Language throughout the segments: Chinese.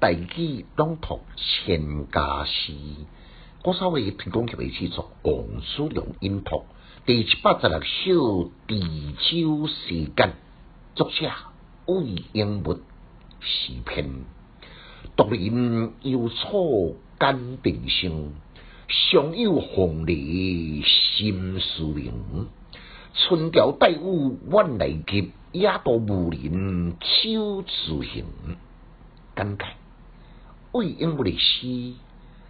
大举朗读千家诗，我稍微提供给位制作王叔良音读第七百十六首地州诗间，作者魏英物诗篇，独林幽草干平生，上有红梨心思明。春调带雨晚来急，野渡无人手自行。感慨魏英物的诗，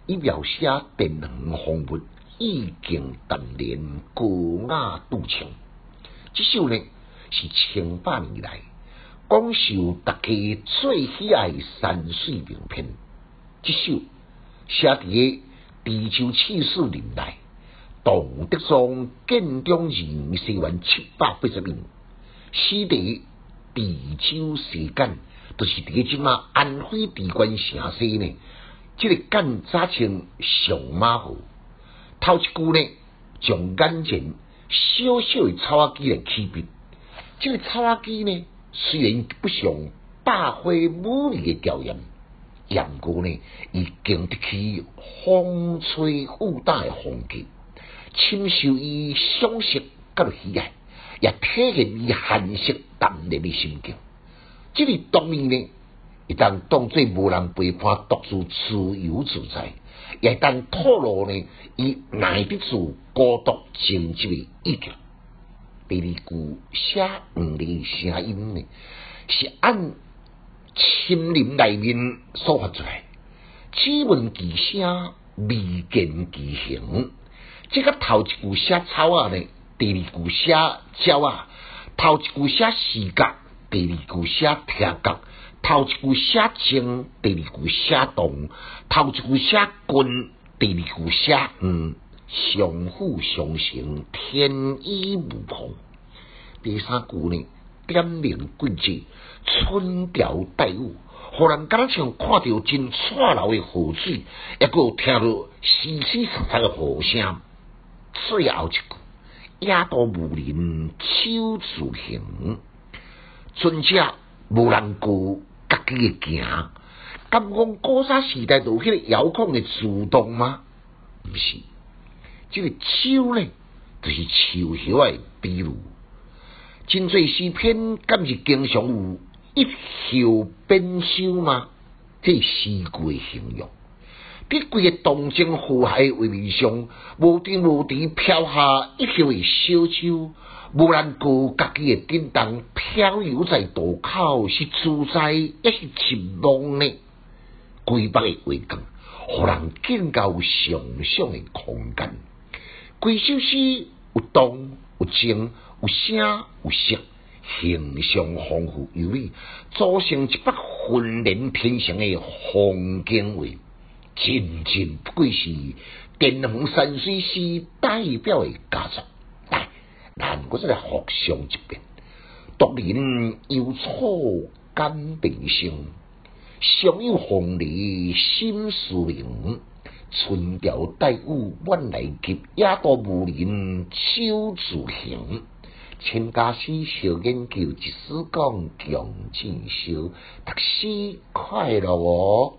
以描写田园风物，意境淡然，高雅独清。这首呢是千百年来广受大家最喜爱山水名篇。这首写伫地球气势年代。唐德宗建中二四元七百八十年，史地地州时间，就是伫个即马安徽地关城西呢。即个干早称上马号，头一句呢，从眼前小小的草仔机来区别。即个草仔机呢，虽然不像百花美丽的调研，不过呢，伊经得起风吹雨打的风劲。深受伊赏识甲喜爱，也体现伊寒色淡然的心境。这个当面呢，一旦当做无人陪伴，独自自由自在；也当透露呢，伊耐得住孤独静寂的意境。第二句写黄的声音呢，是按森林内面所发出来，只闻其声，未见其形。即个头一句写草啊呢，第二句写鸟啊，头一句写视觉，第二句写听觉，头一句写静，第二句写动，头一句写君，第二句写嗯，相辅相成，天衣无缝。第三句呢，点明贵节，春调带雨，互人敢像看到真灿烂的河水，抑个听到淅淅沥沥的河声。最后一句，野渡无人手自行，尊者无人顾家己嘅行。敢讲古早时代就迄个遥控嘅自动吗？毋是，即个手呢，就是树叶诶比如。真侪诗篇，敢是经常有一袖变修吗？这诗句形容。伫规个东征河海画面上，无天无地飘下一条的小舟，无人顾家己的叮当飘游在渡口，是自在也是沉浪呢？规北的画工，互人更加有想象的空间。规首诗有动有静有声有色，形象丰富有美，组成一幅浑然天成的风景画。真真不愧是滇红山水诗代表的佳作。来，咱我再来复诵一遍：独林幽草感平生，常有红梨心思明。春调带雨晚来急，野渡无人手自行。千家诗小研究，一丝讲强进修，读书快乐哦！